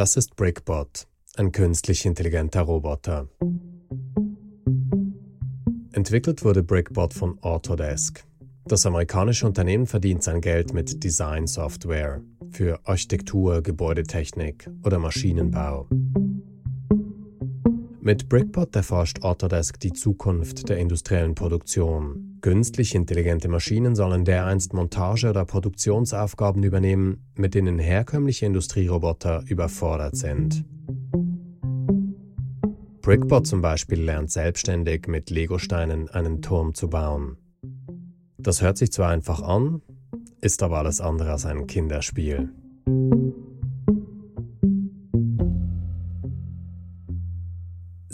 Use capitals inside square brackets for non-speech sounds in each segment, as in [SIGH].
Das ist Brickbot, ein künstlich intelligenter Roboter. Entwickelt wurde Brickbot von Autodesk. Das amerikanische Unternehmen verdient sein Geld mit Design-Software für Architektur, Gebäudetechnik oder Maschinenbau. Mit Brickbot erforscht Autodesk die Zukunft der industriellen Produktion. Künstlich intelligente Maschinen sollen dereinst Montage- oder Produktionsaufgaben übernehmen, mit denen herkömmliche Industrieroboter überfordert sind. Brickbot zum Beispiel lernt selbstständig mit Legosteinen einen Turm zu bauen. Das hört sich zwar einfach an, ist aber alles andere als ein Kinderspiel.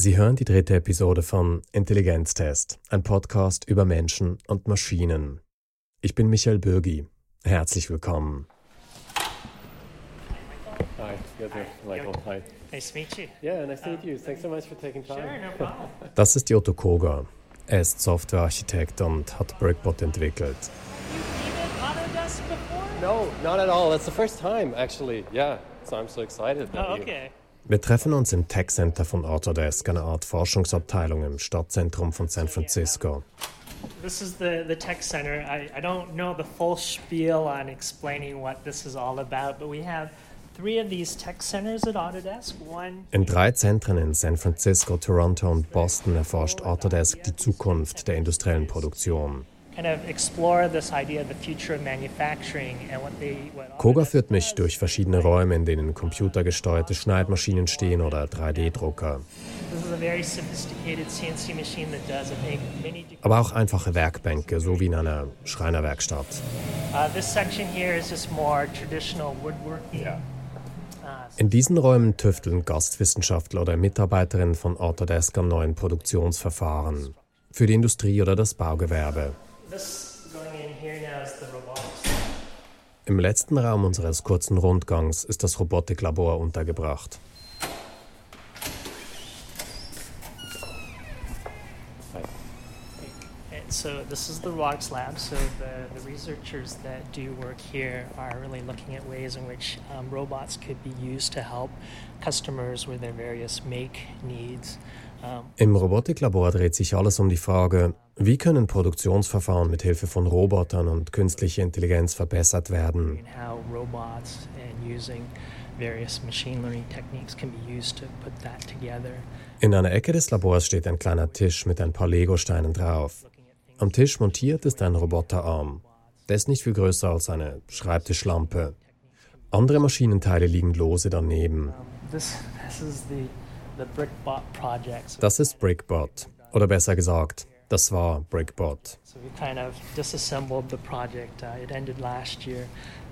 Sie hören die dritte Episode von Intelligenztest, ein Podcast über Menschen und Maschinen. Ich bin Michael Bürgi. Herzlich willkommen. Hi, you're there, Michael. Hi. Nice to meet you. Yeah, nice to meet you. Thanks so much for taking time. Sure, no problem. [LAUGHS] Das ist Otto Koga. Er ist Softwarearchitekt und hat Brickbot entwickelt. Even Autodesk before? No, not at all. That's the first time, actually. Yeah, so I'm so excited. Oh, you- okay. Wir treffen uns im Tech Center von Autodesk, einer Art Forschungsabteilung im Stadtzentrum von San Francisco. This is the, the tech center. I, I don't know the full spiel on explaining what this is all about, but we have three of these tech centers at Autodesk. One In drei Zentren in San Francisco, Toronto und Boston erforscht Autodesk die Zukunft der industriellen Produktion. Koga führt mich durch verschiedene Räume, in denen computergesteuerte Schneidmaschinen stehen oder 3D-Drucker, This is a very sophisticated CNC machine that does, I think, many. deg- aber auch einfache Werkbänke, so wie in einer Schreinerwerkstatt. Uh, this section here is just more traditional woodworking. Yeah. Uh, In diesen Räumen tüfteln Gastwissenschaftler oder Mitarbeiterinnen von Autodesk an neuen Produktionsverfahren für die Industrie oder das Baugewerbe. This going in here now is the robotics. Im letzten Raum unseres kurzen Rundgangs ist das Robotiklabor untergebracht. So this is the robotics lab. So the, the researchers that do work here are really looking at ways in which um, robots could be used to help customers with their various make needs. Im Robotiklabor dreht sich alles um die Frage, wie können Produktionsverfahren mit Hilfe von Robotern und künstlicher Intelligenz verbessert werden? In einer Ecke des Labors steht ein kleiner Tisch mit ein paar Legosteinen drauf. Am Tisch montiert ist ein Roboterarm. Der ist nicht viel größer als eine Schreibtischlampe. Andere Maschinenteile liegen lose daneben. Um, this this Das ist Brickbot. Oder besser gesagt, das war Brickbot. So we kind of disassembled the project. Uh, it ended last year,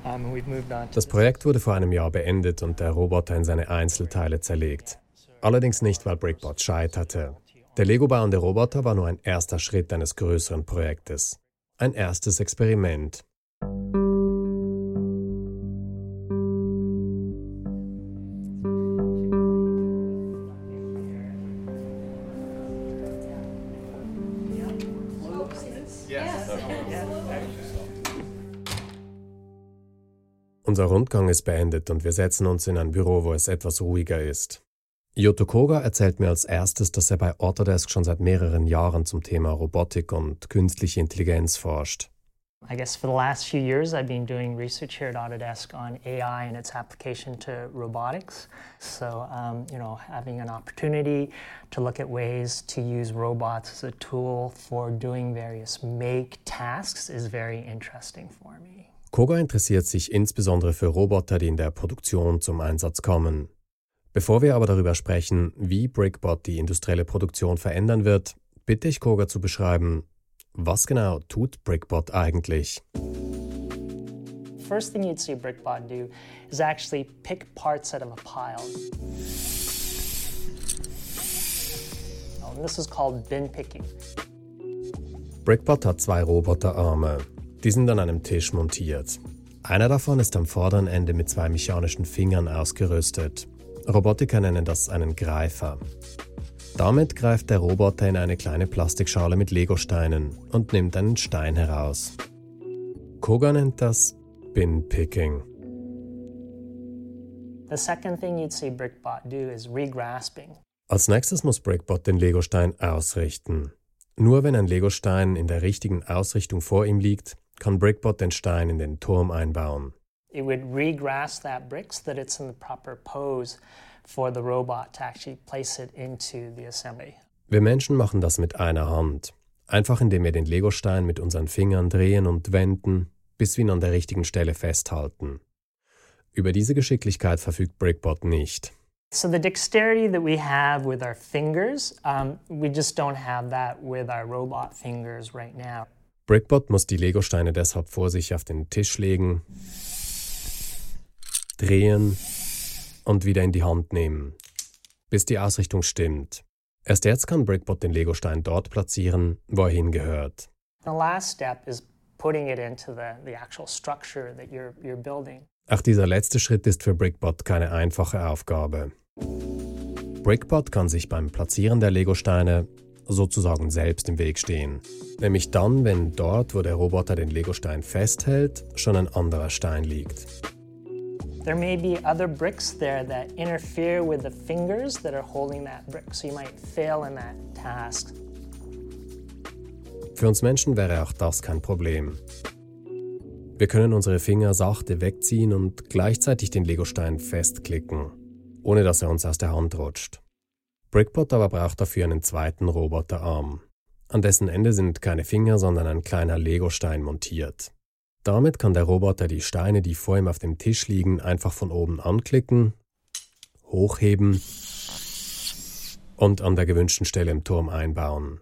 and we've moved on to Das. Projekt wurde vor einem Jahr beendet und der Roboter in seine Einzelteile zerlegt. Allerdings nicht, weil Brickbot scheiterte. Der Lego-bauende Roboter war nur ein erster Schritt eines größeren Projektes. Ein erstes Experiment. Rundgang ist beendet und wir setzen uns in ein Büro, wo es etwas ruhiger ist. Yoto Koga erzählt mir als erstes, dass er bei Autodesk schon seit mehreren Jahren zum Thema Robotik und künstliche Intelligenz forscht. I guess for the last few years, I've been doing research here at Autodesk on AI and its application to robotics. So, um, you know, having an opportunity to look at ways to use robots as a tool for doing various make tasks is very interesting for me. Koga interessiert sich insbesondere für Roboter, die in der Produktion zum Einsatz kommen. Bevor wir aber darüber sprechen, wie Brickbot die industrielle Produktion verändern wird, bitte ich Koga zu beschreiben, was genau tut Brickbot eigentlich? First thing you'd see a BrickBot do is actually pick parts out of a pile. And this is called bin picking. Brickbot hat zwei Roboterarme. Die sind an einem Tisch montiert. Einer davon ist am vorderen Ende mit zwei mechanischen Fingern ausgerüstet. Robotiker nennen das einen Greifer. Damit greift der Roboter in eine kleine Plastikschale mit Legosteinen und nimmt einen Stein heraus. Koga nennt das Bin Picking. The second thing you'd see BrickBot do is regrasping. Als nächstes muss Brickbot den Legostein ausrichten. Nur wenn ein Legostein in der richtigen Ausrichtung vor ihm liegt, kann Brickbot den Stein in den Turm einbauen. It would regrasp that brick so that it's in the proper pose for the robot to actually place it into the assembly. Wir Menschen machen das mit einer Hand. Einfach indem wir den Legostein mit unseren Fingern drehen und wenden, bis wir ihn an der richtigen Stelle festhalten. Über diese Geschicklichkeit verfügt Brickbot nicht. So the dexterity that we have with our fingers, um, we just don't have that with our robot fingers right now. Brickbot muss die Legosteine deshalb vor sich auf den Tisch legen, drehen und wieder in die Hand nehmen, bis die Ausrichtung stimmt. Erst jetzt kann Brickbot den Legostein dort platzieren, wo er hingehört. Auch dieser letzte Schritt ist für Brickbot keine einfache Aufgabe. Brickbot kann sich beim Platzieren der Legosteine sozusagen selbst im Weg stehen. Nämlich dann, wenn dort, wo der Roboter den Legostein festhält, schon ein anderer Stein liegt. There may be other bricks there that interfere with the fingers that are holding that brick, so you might fail in that task. Für uns Menschen wäre auch das kein Problem. Wir können unsere Finger sachte wegziehen und gleichzeitig den Legostein festklicken, ohne dass er uns aus der Hand rutscht. Brickbot aber braucht dafür einen zweiten Roboterarm. An dessen Ende sind keine Finger, sondern ein kleiner Legostein montiert. Damit kann der Roboter die Steine, die vor ihm auf dem Tisch liegen, einfach von oben anklicken, hochheben und an der gewünschten Stelle im Turm einbauen.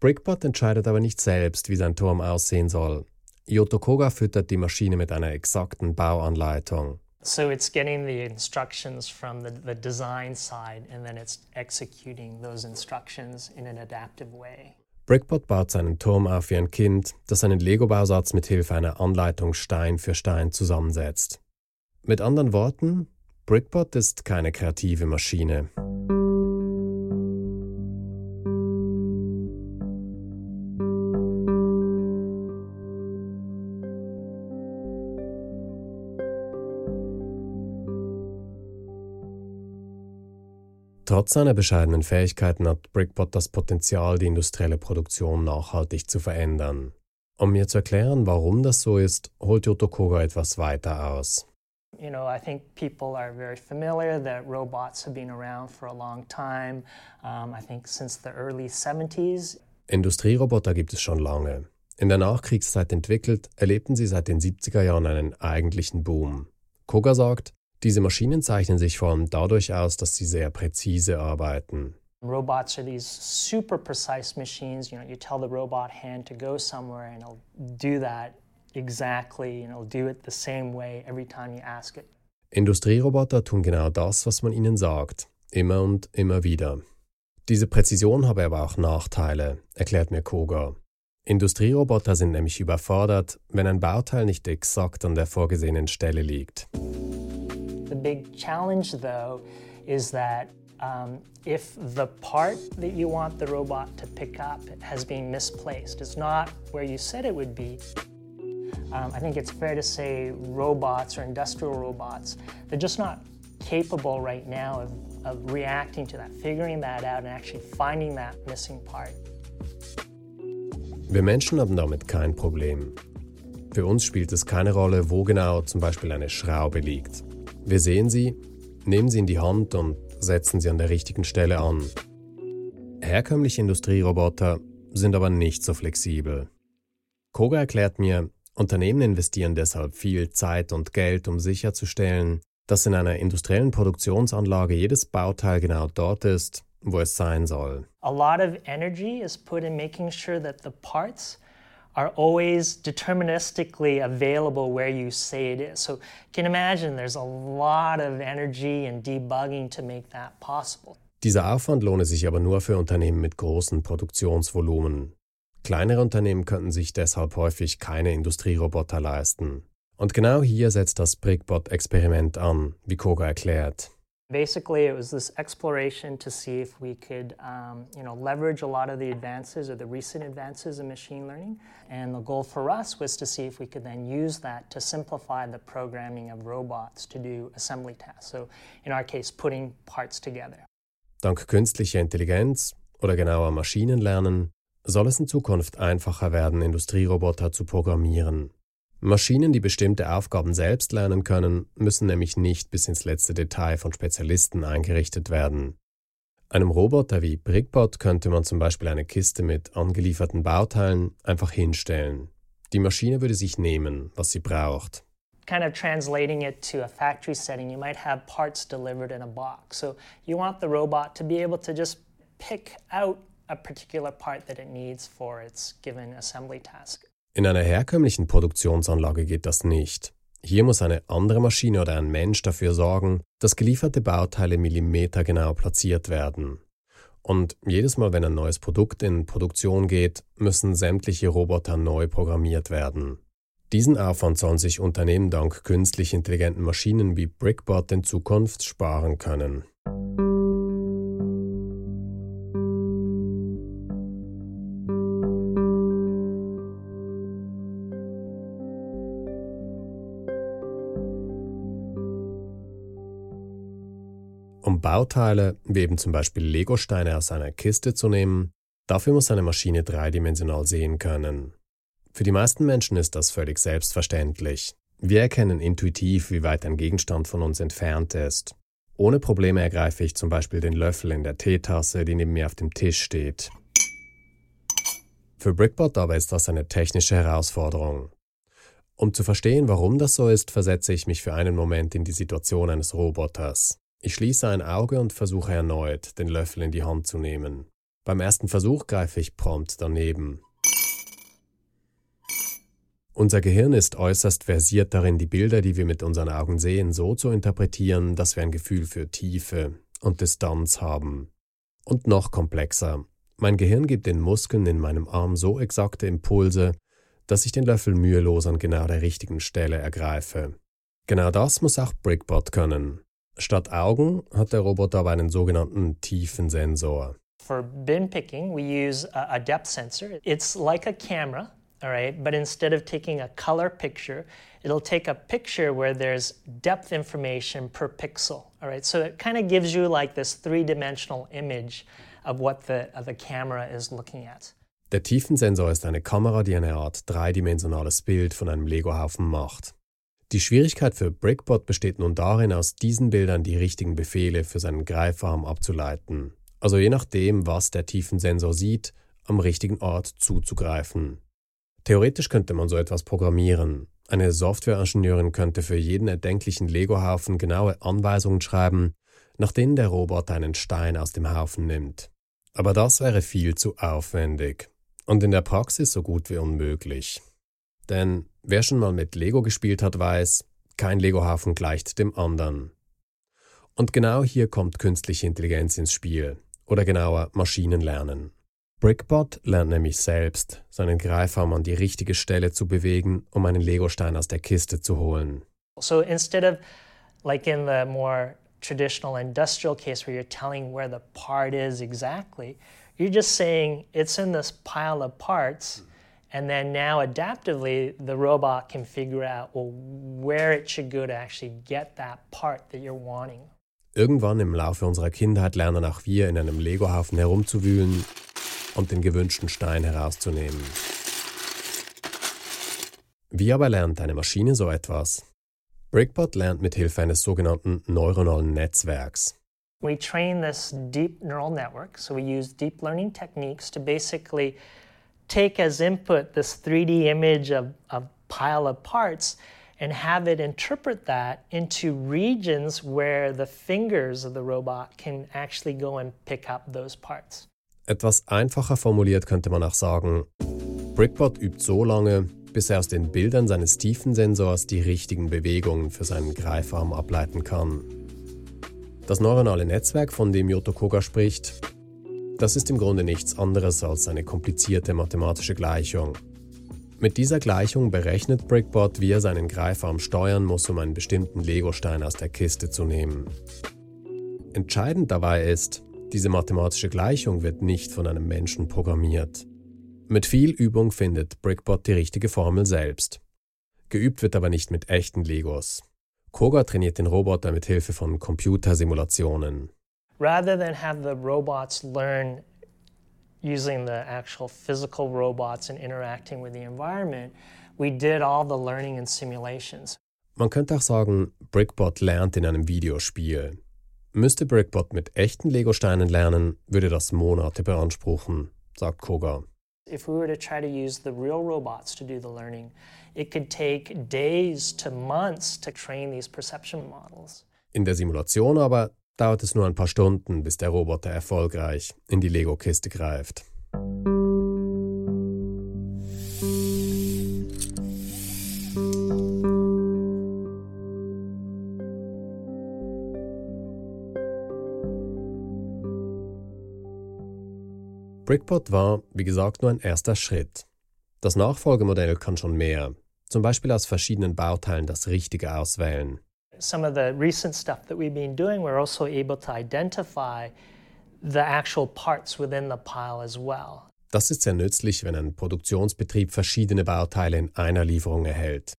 Brickbot entscheidet aber nicht selbst, wie sein Turm aussehen soll. Yotokoga füttert die Maschine mit einer exakten Bauanleitung. So it's getting the instructions from the, the design side and then it's executing those instructions in an adaptive way. Brickbot baut seinen Turm auf wie ein Kind, das einen Lego-Bausatz mit Hilfe einer Anleitung Stein für Stein zusammensetzt. Mit anderen Worten, Brickbot ist keine kreative Maschine. Trotz seiner bescheidenen Fähigkeiten hat Brickbot das Potenzial, die industrielle Produktion nachhaltig zu verändern. Um mir zu erklären, warum das so ist, holt Yotokoga etwas weiter aus. You know, I think people are very familiar that robots have been around for a long time. Um, I think since the early 70s. Industrieroboter gibt es schon lange. In der Nachkriegszeit entwickelt, erlebten sie seit den 70er Jahren einen eigentlichen Boom. Koga sagt, diese Maschinen zeichnen sich vor allem dadurch aus, dass sie sehr präzise arbeiten. Robots are these super precise machines. You know, you tell the robot hand to go somewhere and it'll do that exactly and it'll do it the same way every time you ask it. Industrieroboter tun genau das, was man ihnen sagt, immer und immer wieder. Diese Präzision habe aber auch Nachteile, erklärt mir Koga. Industrieroboter sind nämlich überfordert, wenn ein Bauteil nicht exakt an der vorgesehenen Stelle liegt. The big challenge, though, is that um, if the part that you want the robot to pick up has been misplaced, it's not where you said it would be. Um, I think it's fair to say robots or industrial robots, they're just not capable right now of, of reacting to that, figuring that out, and actually finding that missing part. Wir Menschen haben damit kein Problem. Für uns spielt es keine Rolle, wo genau zum Beispiel eine Schraube liegt. Wir sehen sie, nehmen sie in die Hand und setzen sie an der richtigen Stelle an. Herkömmliche Industrieroboter sind aber nicht so flexibel. Koga erklärt mir, Unternehmen investieren deshalb viel Zeit und Geld, um sicherzustellen, dass in einer industriellen Produktionsanlage jedes Bauteil genau dort ist, wo es sein soll. A lot of energy is put in making sure that the parts are always deterministically available where you say it is. So you can imagine there's a lot of energy and debugging to make that possible. Dieser Aufwand lohne sich aber nur für Unternehmen mit großen Produktionsvolumen. Kleinere Unternehmen könnten sich deshalb häufig keine Industrieroboter leisten. Und genau hier setzt das Brickbot-Experiment an, wie Koga erklärt. Basically, it was this exploration to see if we could, um, you know, leverage a lot of the advances or the recent advances in machine learning. And the goal for us was to see if we could then use that to simplify the programming of robots to do assembly tasks. So, in our case, putting parts together. Dank künstlicher Intelligenz oder genauer Maschinenlernen soll es in Zukunft einfacher werden, Industrieroboter zu programmieren. Maschinen, die bestimmte Aufgaben selbst lernen können, müssen nämlich nicht bis ins letzte Detail von Spezialisten eingerichtet werden. Einem Roboter wie Brickbot könnte man zum Beispiel eine Kiste mit angelieferten Bauteilen einfach hinstellen. Die Maschine würde sich nehmen, was sie braucht. Kind of translating it to a factory setting, you might have parts delivered in a box. So you want the robot to be able to just pick out a particular part that it needs for its given assembly task. In einer herkömmlichen Produktionsanlage geht das nicht. Hier muss eine andere Maschine oder ein Mensch dafür sorgen, dass gelieferte Bauteile millimetergenau platziert werden. Und jedes Mal, wenn ein neues Produkt in Produktion geht, müssen sämtliche Roboter neu programmiert werden. Diesen Aufwand sollen sich Unternehmen dank künstlich intelligenten Maschinen wie Brickbot in Zukunft sparen können. Bauteile, wie eben zum Beispiel Legosteine aus einer Kiste zu nehmen, dafür muss eine Maschine dreidimensional sehen können. Für die meisten Menschen ist das völlig selbstverständlich. Wir erkennen intuitiv, wie weit ein Gegenstand von uns entfernt ist. Ohne Probleme ergreife ich zum Beispiel den Löffel in der Teetasse, die neben mir auf dem Tisch steht. Für Brickbot aber ist das eine technische Herausforderung. Um zu verstehen, warum das so ist, versetze ich mich für einen Moment in die Situation eines Roboters. Ich schließe ein Auge und versuche erneut, den Löffel in die Hand zu nehmen. Beim ersten Versuch greife ich prompt daneben. Unser Gehirn ist äußerst versiert darin, die Bilder, die wir mit unseren Augen sehen, so zu interpretieren, dass wir ein Gefühl für Tiefe und Distanz haben. Und noch komplexer. Mein Gehirn gibt den Muskeln in meinem Arm so exakte Impulse, dass ich den Löffel mühelos an genau der richtigen Stelle ergreife. Genau das muss auch Brickbot können. Statt Augen hat der Roboter aber einen sogenannten Tiefensensor. For bin picking, we use a, depth sensor. It's like a camera, all right, but instead of taking a color picture, it'll take a picture where there's depth information per pixel, all right? So it kind of gives you like this three-dimensional image of what the, of the camera is looking at. Der Tiefensensor ist eine Kamera, die eine Art dreidimensionales Bild von einem Legohaufen macht. Die Schwierigkeit für Brickbot besteht nun darin, aus diesen Bildern die richtigen Befehle für seinen Greifarm abzuleiten. Also je nachdem, was der Tiefensensor sieht, am richtigen Ort zuzugreifen. Theoretisch könnte man so etwas programmieren. Eine Softwareingenieurin könnte für jeden erdenklichen Lego-Haufen genaue Anweisungen schreiben, nach denen der Roboter einen Stein aus dem Haufen nimmt. Aber das wäre viel zu aufwendig und in der Praxis so gut wie unmöglich. Denn wer schon mal mit Lego gespielt hat, weiß, kein Lego-Hafen gleicht dem anderen. Und genau hier kommt künstliche Intelligenz ins Spiel, oder genauer Maschinenlernen. Brickbot lernt nämlich selbst, seinen Greifarm an die richtige Stelle zu bewegen, um einen Legostein aus der Kiste zu holen. So instead of like in the more traditional industrial case where you're telling where the part is exactly, you're just saying it's in this pile of parts. And then now adaptively, the robot can figure out well, where it should go to actually get that part that you're wanting. Irgendwann im Laufe unserer Kindheit lernen auch wir in einem Legohaufen herumzuwühlen und den gewünschten Stein herauszunehmen. Wie aber lernt eine Maschine so etwas? Brickbot lernt mit Hilfe eines sogenannten neuronalen Netzwerks. We train this deep neural network, so we use deep learning techniques to basically take as input this 3D image of a pile of parts and have it interpret that into regions where the fingers of the robot can actually go and pick up those parts. Etwas einfacher formuliert könnte man auch sagen, Brickbot übt so lange, bis er aus den Bildern seines Tiefensensors die richtigen Bewegungen für seinen Greifarm ableiten kann. Das neuronale Netzwerk, von dem Yoto Koga spricht, das ist im Grunde nichts anderes als eine komplizierte mathematische Gleichung. Mit dieser Gleichung berechnet Brickbot, wie er seinen Greifarm steuern muss, um einen bestimmten Legostein aus der Kiste zu nehmen. Entscheidend dabei ist, diese mathematische Gleichung wird nicht von einem Menschen programmiert. Mit viel Übung findet Brickbot die richtige Formel selbst. Geübt wird aber nicht mit echten Legos. Koga trainiert den Roboter mit Hilfe von Computersimulationen. Rather than have the robots learn using the actual physical robots and interacting with the environment, we did all the learning in simulations. Man könnte auch sagen, Brickbot lernt in einem Videospiel. Müsste Brickbot mit echten Legosteinen lernen, würde das Monate beanspruchen, sagt Koga. If we were to try to use the real robots to do the learning, it could take days to months to train these perception models. In der Simulation aber dauert es nur ein paar Stunden, bis der Roboter erfolgreich in die Lego-Kiste greift. Brickbot war, wie gesagt, nur ein erster Schritt. Das Nachfolgemodell kann schon mehr, zum Beispiel aus verschiedenen Bauteilen das Richtige auswählen. Some of the recent stuff that we've been doing, we're also able to identify the actual parts within the pile as well. Das ist sehr nützlich, wenn ein Produktionsbetrieb verschiedene Bauteile in einer Lieferung erhält.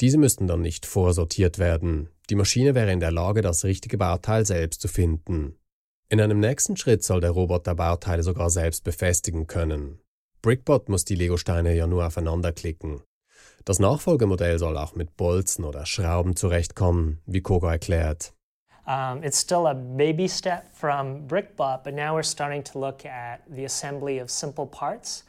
Diese müssten dann nicht vorsortiert werden. Die Maschine wäre in der Lage, das richtige Bauteil selbst zu finden. In einem nächsten Schritt soll der Roboter Bauteile sogar selbst befestigen können. Brickbot muss die Legosteine ja nur aufeinander klicken. Das Nachfolgemodell soll auch mit Bolzen oder Schrauben zurechtkommen, wie Koga erklärt. Um, it's still a baby step from Brickbot, but now we're starting to look at the assembly of simple parts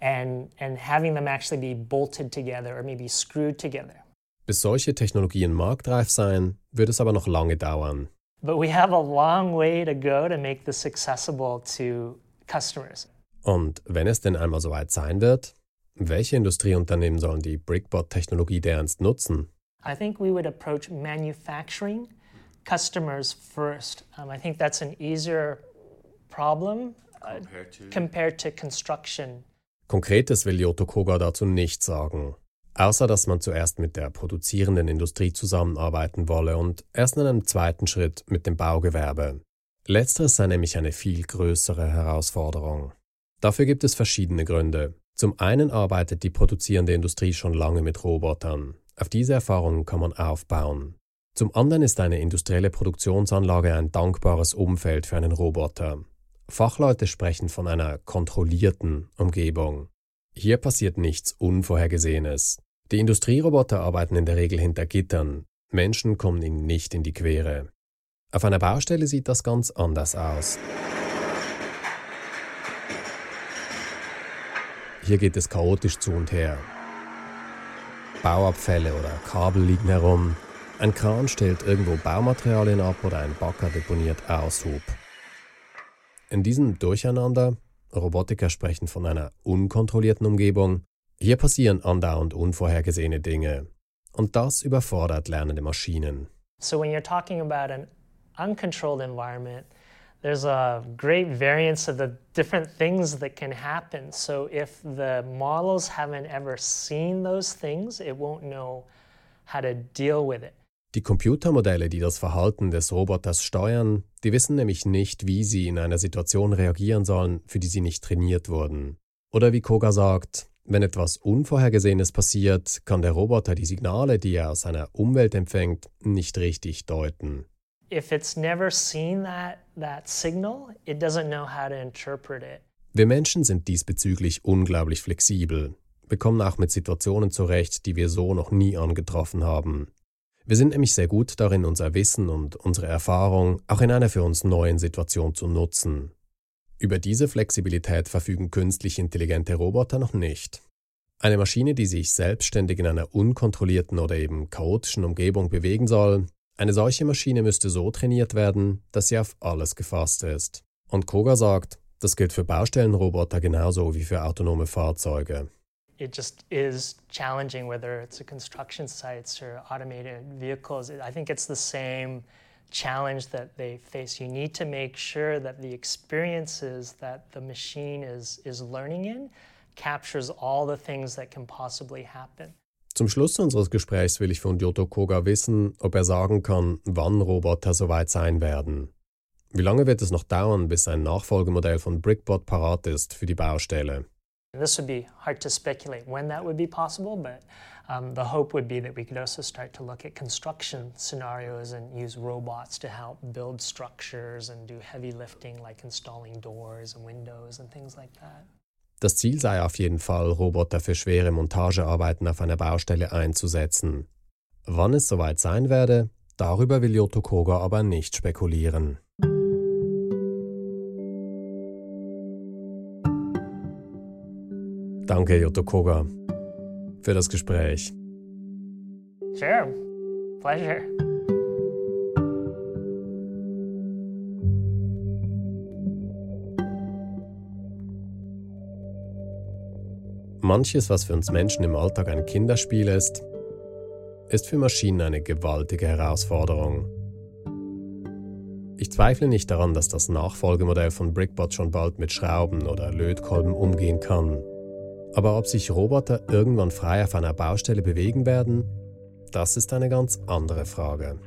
and, and having them actually be bolted together or maybe screwed together. Bis solche Technologien marktreif seien, wird es aber noch lange dauern. But we have a long way to go to make this accessible to customers. Und wenn es denn einmal soweit sein wird, welche Industrieunternehmen sollen die Brickbot-Technologie ernst nutzen? I think we would approach manufacturing customers first. Um, I think that's an easier problem uh, compared, to... compared to construction. Konkretes will Yoto Koga dazu nicht sagen außer dass man zuerst mit der produzierenden Industrie zusammenarbeiten wolle und erst in einem zweiten Schritt mit dem Baugewerbe. Letzteres sei nämlich eine viel größere Herausforderung. Dafür gibt es verschiedene Gründe. Zum einen arbeitet die produzierende Industrie schon lange mit Robotern. Auf diese Erfahrungen kann man aufbauen. Zum anderen ist eine industrielle Produktionsanlage ein dankbares Umfeld für einen Roboter. Fachleute sprechen von einer kontrollierten Umgebung. Hier passiert nichts Unvorhergesehenes. Die Industrieroboter arbeiten in der Regel hinter Gittern. Menschen kommen ihnen nicht in die Quere. Auf einer Baustelle sieht das ganz anders aus. Hier geht es chaotisch zu und her. Bauabfälle oder Kabel liegen herum. Ein Kran stellt irgendwo Baumaterialien ab oder ein Bagger deponiert Aushub. In diesem Durcheinander Robotiker sprechen von einer unkontrollierten Umgebung. Hier passieren andauernd unvorhergesehene Dinge. Und das überfordert lernende Maschinen. So when you're talking about an uncontrolled environment, there's a great variance of the different things that can happen. So if the models haven't ever seen those things, it won't know how to deal with it. Die Computermodelle, die das Verhalten des Roboters steuern, die wissen nämlich nicht, wie sie in einer Situation reagieren sollen, für die sie nicht trainiert wurden. Oder wie Koga sagt, wenn etwas Unvorhergesehenes passiert, kann der Roboter die Signale, die er aus seiner Umwelt empfängt, nicht richtig deuten. Wir Menschen sind diesbezüglich unglaublich flexibel. Wir kommen auch mit Situationen zurecht, die wir so noch nie angetroffen haben. Wir sind nämlich sehr gut darin, unser Wissen und unsere Erfahrung auch in einer für uns neuen Situation zu nutzen. Über diese Flexibilität verfügen künstlich intelligente Roboter noch nicht. Eine Maschine, die sich selbstständig in einer unkontrollierten oder eben chaotischen Umgebung bewegen soll, eine solche Maschine müsste so trainiert werden, dass sie auf alles gefasst ist. Und Koga sagt, das gilt für Baustellenroboter genauso wie für autonome Fahrzeuge. it just is challenging whether it's a construction sites or automated vehicles. I think it's the same challenge that they face. You need to make sure that the experiences that the machine is, is learning in captures all the things that can possibly happen. Zum Schluss unseres Gesprächs will ich von Yoto Koga wissen, ob er sagen kann, wann Roboter soweit sein werden. Wie lange wird es noch dauern, bis ein Nachfolgemodell von Brickbot parat ist für die Baustelle? This would be hard to speculate when that would be possible, but um, the hope would be that we could also start to look at construction scenarios and use robots to help build structures and do heavy lifting like installing doors and windows and things like that. Das Ziel sei auf jeden Fall, Roboter für schwere Montagearbeiten auf einer Baustelle einzusetzen. Wann es soweit sein werde, darüber will Jotto Koga aber nicht spekulieren. Danke, Jotto Koga, für das Gespräch. Sure, pleasure. Manches, was für uns Menschen im Alltag ein Kinderspiel ist, ist für Maschinen eine gewaltige Herausforderung. Ich zweifle nicht daran, dass das Nachfolgemodell von Brickbot schon bald mit Schrauben oder Lötkolben umgehen kann. Aber ob sich Roboter irgendwann frei auf einer Baustelle bewegen werden, das ist eine ganz andere Frage.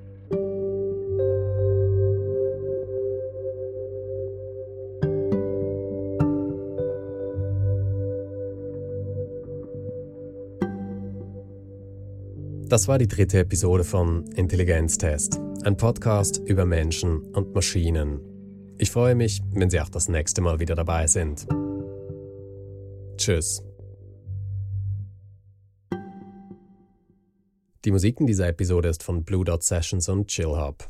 Das war die dritte Episode von Intelligenztest, ein Podcast über Menschen und Maschinen. Ich freue mich, wenn Sie auch das nächste Mal wieder dabei sind. Tschüss. Die Musik in dieser Episode ist von Blue Dot Sessions und Chill Hub.